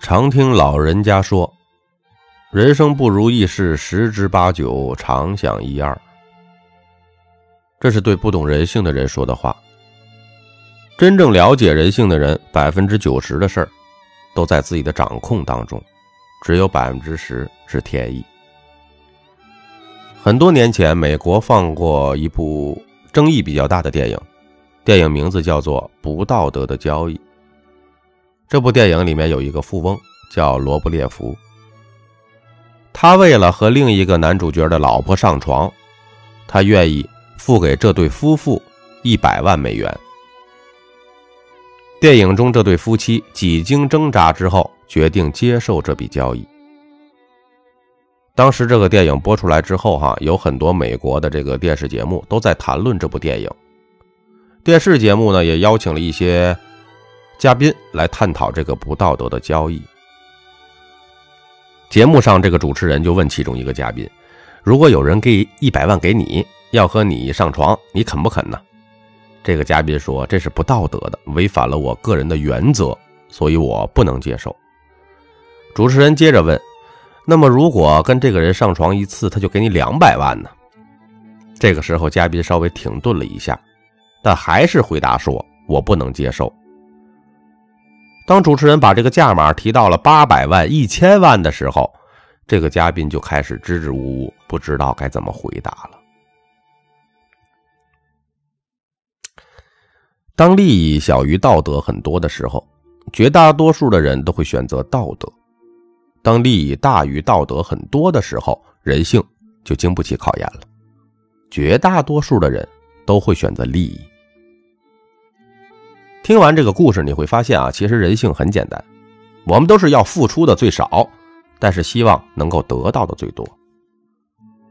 常听老人家说，人生不如意事十之八九，常想一二。这是对不懂人性的人说的话。真正了解人性的人，百分之九十的事儿都在自己的掌控当中，只有百分之十是天意。很多年前，美国放过一部争议比较大的电影，电影名字叫做《不道德的交易》。这部电影里面有一个富翁叫罗布列夫，他为了和另一个男主角的老婆上床，他愿意付给这对夫妇一百万美元。电影中这对夫妻几经挣扎之后，决定接受这笔交易。当时这个电影播出来之后，哈，有很多美国的这个电视节目都在谈论这部电影，电视节目呢也邀请了一些。嘉宾来探讨这个不道德的交易。节目上，这个主持人就问其中一个嘉宾：“如果有人给一百万给你，要和你上床，你肯不肯呢？”这个嘉宾说：“这是不道德的，违反了我个人的原则，所以我不能接受。”主持人接着问：“那么，如果跟这个人上床一次，他就给你两百万呢？”这个时候，嘉宾稍微停顿了一下，但还是回答说：“我不能接受。”当主持人把这个价码提到了八百万、一千万的时候，这个嘉宾就开始支支吾吾，不知道该怎么回答了。当利益小于道德很多的时候，绝大多数的人都会选择道德；当利益大于道德很多的时候，人性就经不起考验了，绝大多数的人都会选择利益。听完这个故事，你会发现啊，其实人性很简单，我们都是要付出的最少，但是希望能够得到的最多，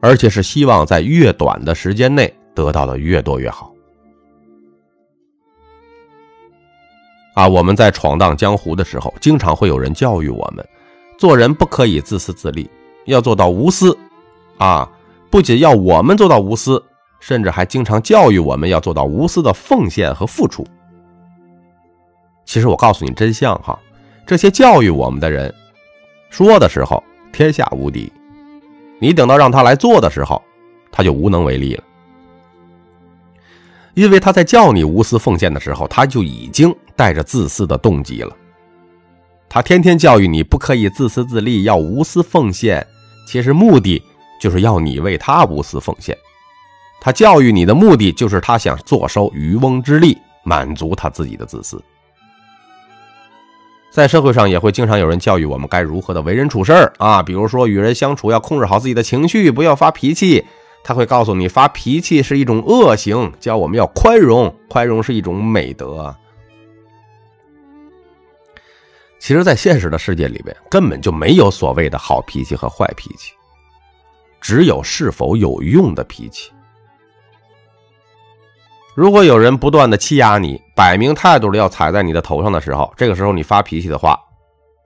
而且是希望在越短的时间内得到的越多越好。啊，我们在闯荡江湖的时候，经常会有人教育我们，做人不可以自私自利，要做到无私。啊，不仅要我们做到无私，甚至还经常教育我们要做到无私的奉献和付出。其实我告诉你真相哈，这些教育我们的人说的时候天下无敌，你等到让他来做的时候，他就无能为力了。因为他在叫你无私奉献的时候，他就已经带着自私的动机了。他天天教育你不可以自私自利，要无私奉献，其实目的就是要你为他无私奉献。他教育你的目的就是他想坐收渔翁之利，满足他自己的自私。在社会上也会经常有人教育我们该如何的为人处事啊，比如说与人相处要控制好自己的情绪，不要发脾气。他会告诉你发脾气是一种恶行，教我们要宽容，宽容是一种美德。其实，在现实的世界里边，根本就没有所谓的好脾气和坏脾气，只有是否有用的脾气。如果有人不断的欺压你，摆明态度的要踩在你的头上的时候，这个时候你发脾气的话，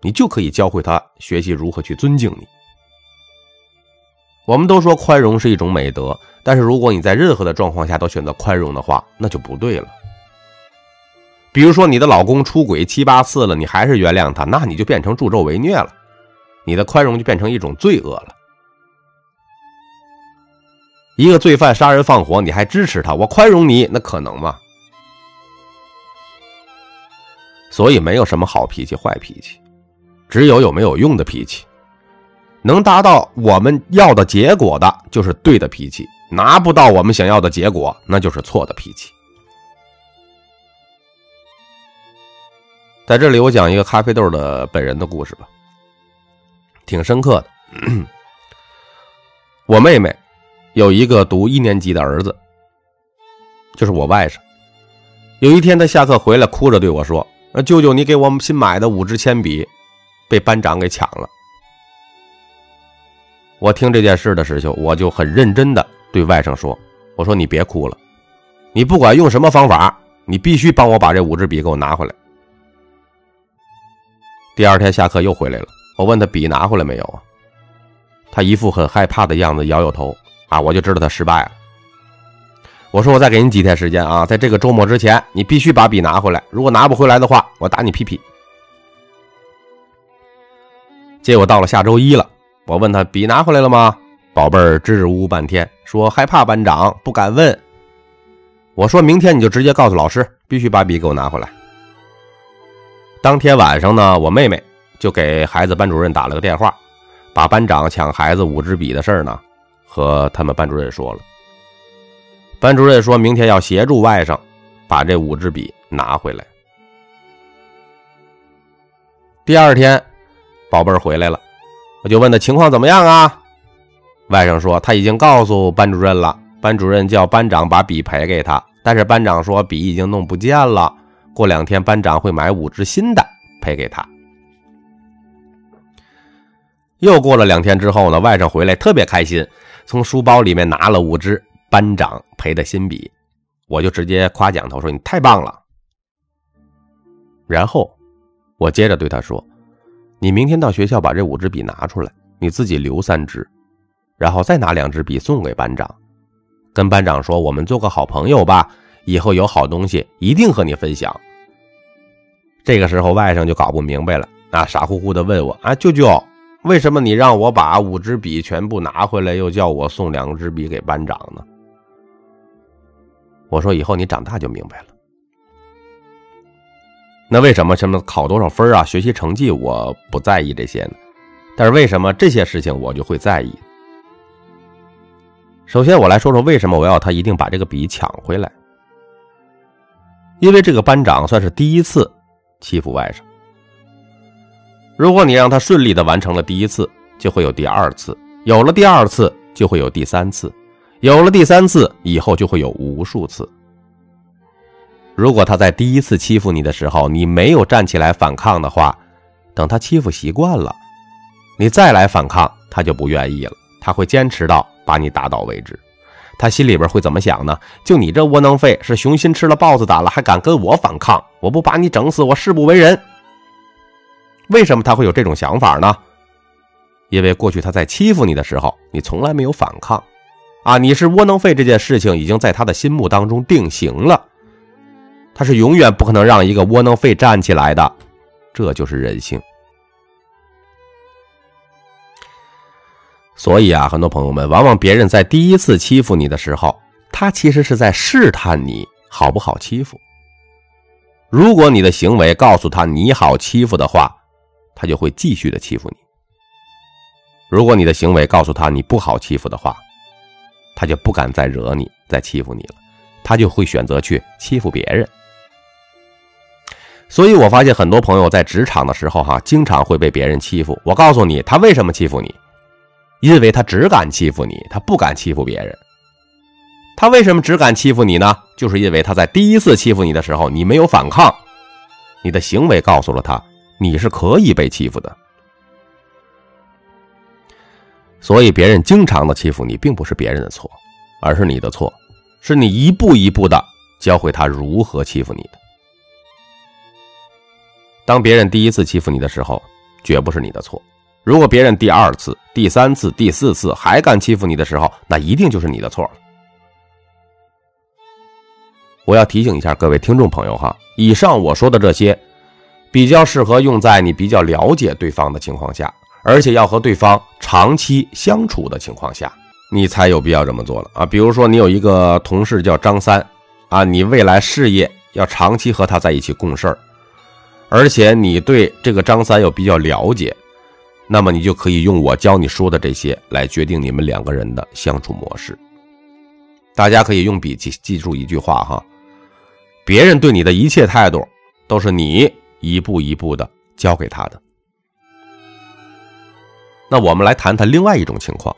你就可以教会他学习如何去尊敬你。我们都说宽容是一种美德，但是如果你在任何的状况下都选择宽容的话，那就不对了。比如说你的老公出轨七八次了，你还是原谅他，那你就变成助纣为虐了，你的宽容就变成一种罪恶了。一个罪犯杀人放火，你还支持他？我宽容你，那可能吗？所以没有什么好脾气、坏脾气，只有有没有用的脾气。能达到我们要的结果的，就是对的脾气；拿不到我们想要的结果，那就是错的脾气。在这里，我讲一个咖啡豆的本人的故事吧，挺深刻的。我妹妹。有一个读一年级的儿子，就是我外甥。有一天，他下课回来，哭着对我说：“舅舅，你给我们新买的五支铅笔被班长给抢了。”我听这件事的时候，我就很认真的对外甥说：“我说你别哭了，你不管用什么方法，你必须帮我把这五支笔给我拿回来。”第二天下课又回来了，我问他笔拿回来没有啊？他一副很害怕的样子，摇摇头。啊，我就知道他失败了。我说我再给你几天时间啊，在这个周末之前，你必须把笔拿回来。如果拿不回来的话，我打你屁屁。结果到了下周一了，我问他笔拿回来了吗？宝贝儿支支吾吾半天，说害怕班长，不敢问。我说明天你就直接告诉老师，必须把笔给我拿回来。当天晚上呢，我妹妹就给孩子班主任打了个电话，把班长抢孩子五支笔的事儿呢，和他们班主任说了。班主任说明天要协助外甥把这五支笔拿回来。第二天。宝贝儿回来了，我就问他情况怎么样啊？外甥说他已经告诉班主任了，班主任叫班长把笔赔给他，但是班长说笔已经弄不见了，过两天班长会买五支新的赔给他。又过了两天之后呢，外甥回来特别开心，从书包里面拿了五支班长赔的新笔，我就直接夸奖他，说你太棒了。然后我接着对他说。你明天到学校把这五支笔拿出来，你自己留三支，然后再拿两支笔送给班长，跟班长说我们做个好朋友吧，以后有好东西一定和你分享。这个时候外甥就搞不明白了，啊，傻乎乎的问我啊，舅舅，为什么你让我把五支笔全部拿回来，又叫我送两支笔给班长呢？我说以后你长大就明白了。那为什么什么考多少分啊？学习成绩我不在意这些呢，但是为什么这些事情我就会在意？首先，我来说说为什么我要他一定把这个笔抢回来。因为这个班长算是第一次欺负外甥。如果你让他顺利的完成了第一次，就会有第二次，有了第二次就会有第三次，有了第三次以后就会有无数次。如果他在第一次欺负你的时候，你没有站起来反抗的话，等他欺负习惯了，你再来反抗，他就不愿意了。他会坚持到把你打倒为止。他心里边会怎么想呢？就你这窝囊废，是雄心吃了豹子胆了，还敢跟我反抗？我不把你整死，我誓不为人。为什么他会有这种想法呢？因为过去他在欺负你的时候，你从来没有反抗，啊，你是窝囊废这件事情已经在他的心目当中定型了。他是永远不可能让一个窝囊废站起来的，这就是人性。所以啊，很多朋友们，往往别人在第一次欺负你的时候，他其实是在试探你好不好欺负。如果你的行为告诉他你好欺负的话，他就会继续的欺负你；如果你的行为告诉他你不好欺负的话，他就不敢再惹你、再欺负你了，他就会选择去欺负别人。所以我发现很多朋友在职场的时候，哈，经常会被别人欺负。我告诉你，他为什么欺负你？因为他只敢欺负你，他不敢欺负别人。他为什么只敢欺负你呢？就是因为他在第一次欺负你的时候，你没有反抗，你的行为告诉了他你是可以被欺负的。所以别人经常的欺负你，并不是别人的错，而是你的错，是你一步一步的教会他如何欺负你的。当别人第一次欺负你的时候，绝不是你的错。如果别人第二次、第三次、第四次还敢欺负你的时候，那一定就是你的错了。我要提醒一下各位听众朋友哈，以上我说的这些，比较适合用在你比较了解对方的情况下，而且要和对方长期相处的情况下，你才有必要这么做了啊。比如说，你有一个同事叫张三，啊，你未来事业要长期和他在一起共事儿。而且你对这个张三又比较了解，那么你就可以用我教你说的这些来决定你们两个人的相处模式。大家可以用笔记记住一句话哈：别人对你的一切态度，都是你一步一步的教给他的。那我们来谈谈另外一种情况。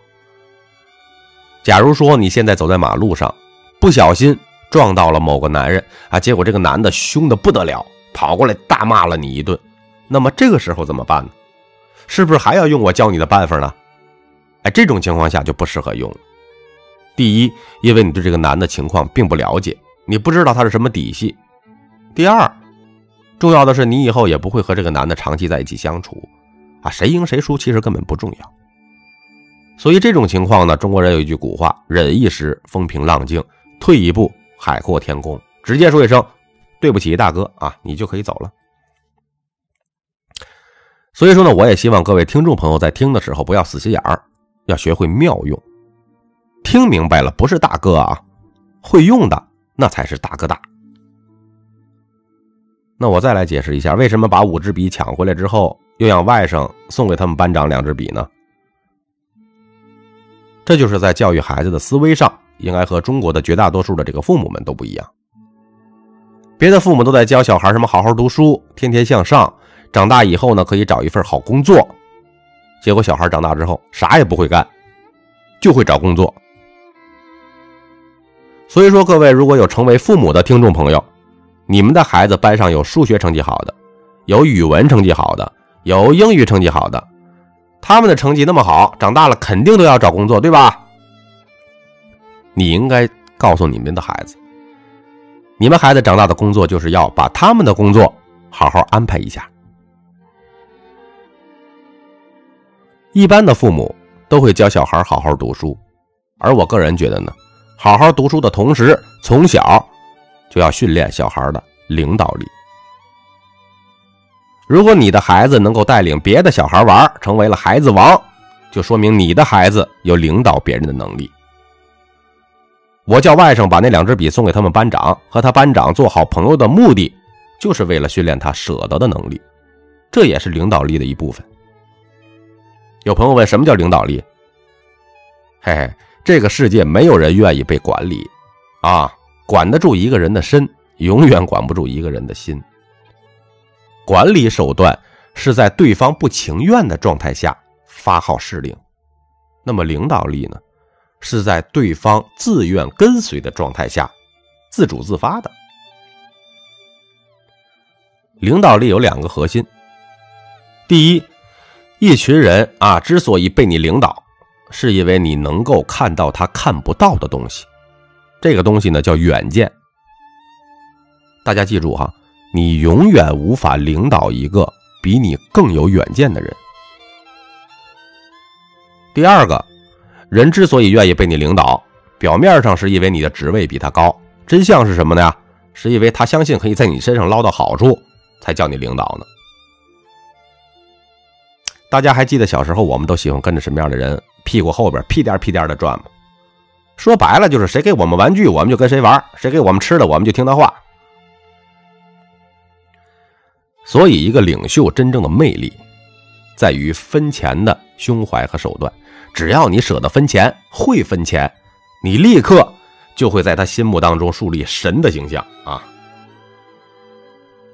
假如说你现在走在马路上，不小心撞到了某个男人啊，结果这个男的凶的不得了。跑过来大骂了你一顿，那么这个时候怎么办呢？是不是还要用我教你的办法呢？哎，这种情况下就不适合用了。第一，因为你对这个男的情况并不了解，你不知道他是什么底细；第二，重要的是你以后也不会和这个男的长期在一起相处，啊，谁赢谁输其实根本不重要。所以这种情况呢，中国人有一句古话：“忍一时，风平浪静；退一步，海阔天空。”直接说一声。对不起，大哥啊，你就可以走了。所以说呢，我也希望各位听众朋友在听的时候不要死心眼儿，要学会妙用。听明白了不是大哥啊，会用的那才是大哥大。那我再来解释一下，为什么把五支笔抢回来之后，又让外甥送给他们班长两支笔呢？这就是在教育孩子的思维上，应该和中国的绝大多数的这个父母们都不一样。别的父母都在教小孩什么好好读书，天天向上，长大以后呢可以找一份好工作。结果小孩长大之后啥也不会干，就会找工作。所以说，各位如果有成为父母的听众朋友，你们的孩子班上有数学成绩好的，有语文成绩好的，有英语成绩好的，他们的成绩那么好，长大了肯定都要找工作，对吧？你应该告诉你们的孩子。你们孩子长大的工作就是要把他们的工作好好安排一下。一般的父母都会教小孩好好读书，而我个人觉得呢，好好读书的同时，从小就要训练小孩的领导力。如果你的孩子能够带领别的小孩玩，成为了孩子王，就说明你的孩子有领导别人的能力。我叫外甥把那两支笔送给他们班长，和他班长做好朋友的目的，就是为了训练他舍得的能力，这也是领导力的一部分。有朋友问什么叫领导力？嘿嘿，这个世界没有人愿意被管理，啊，管得住一个人的身，永远管不住一个人的心。管理手段是在对方不情愿的状态下发号施令，那么领导力呢？是在对方自愿跟随的状态下，自主自发的。领导力有两个核心：第一，一群人啊，之所以被你领导，是因为你能够看到他看不到的东西，这个东西呢叫远见。大家记住哈，你永远无法领导一个比你更有远见的人。第二个。人之所以愿意被你领导，表面上是因为你的职位比他高，真相是什么呢？是因为他相信可以在你身上捞到好处，才叫你领导呢。大家还记得小时候，我们都喜欢跟着什么样的人屁股后边屁颠屁颠的转吗？说白了就是谁给我们玩具，我们就跟谁玩；谁给我们吃的，我们就听他话。所以，一个领袖真正的魅力，在于分钱的胸怀和手段。只要你舍得分钱，会分钱，你立刻就会在他心目当中树立神的形象啊！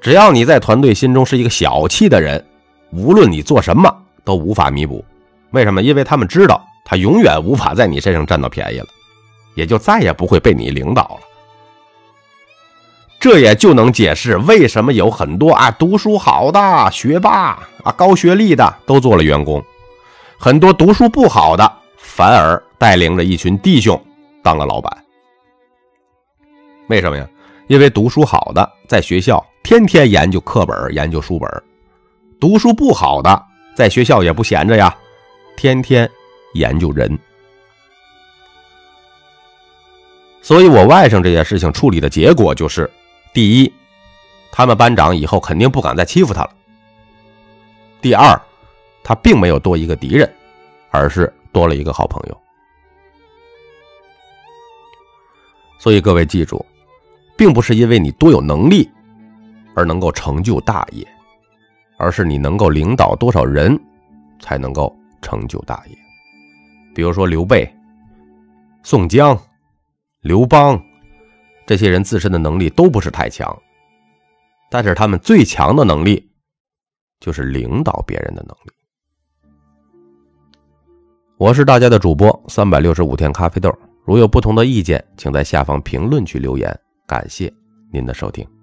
只要你在团队心中是一个小气的人，无论你做什么都无法弥补。为什么？因为他们知道他永远无法在你身上占到便宜了，也就再也不会被你领导了。这也就能解释为什么有很多啊读书好的学霸啊高学历的都做了员工。很多读书不好的，反而带领着一群弟兄当了老板。为什么呀？因为读书好的在学校天天研究课本、研究书本；读书不好的在学校也不闲着呀，天天研究人。所以我外甥这件事情处理的结果就是：第一，他们班长以后肯定不敢再欺负他了；第二。他并没有多一个敌人，而是多了一个好朋友。所以各位记住，并不是因为你多有能力而能够成就大业，而是你能够领导多少人，才能够成就大业。比如说刘备、宋江、刘邦这些人自身的能力都不是太强，但是他们最强的能力就是领导别人的能力。我是大家的主播三百六十五天咖啡豆，如有不同的意见，请在下方评论区留言。感谢您的收听。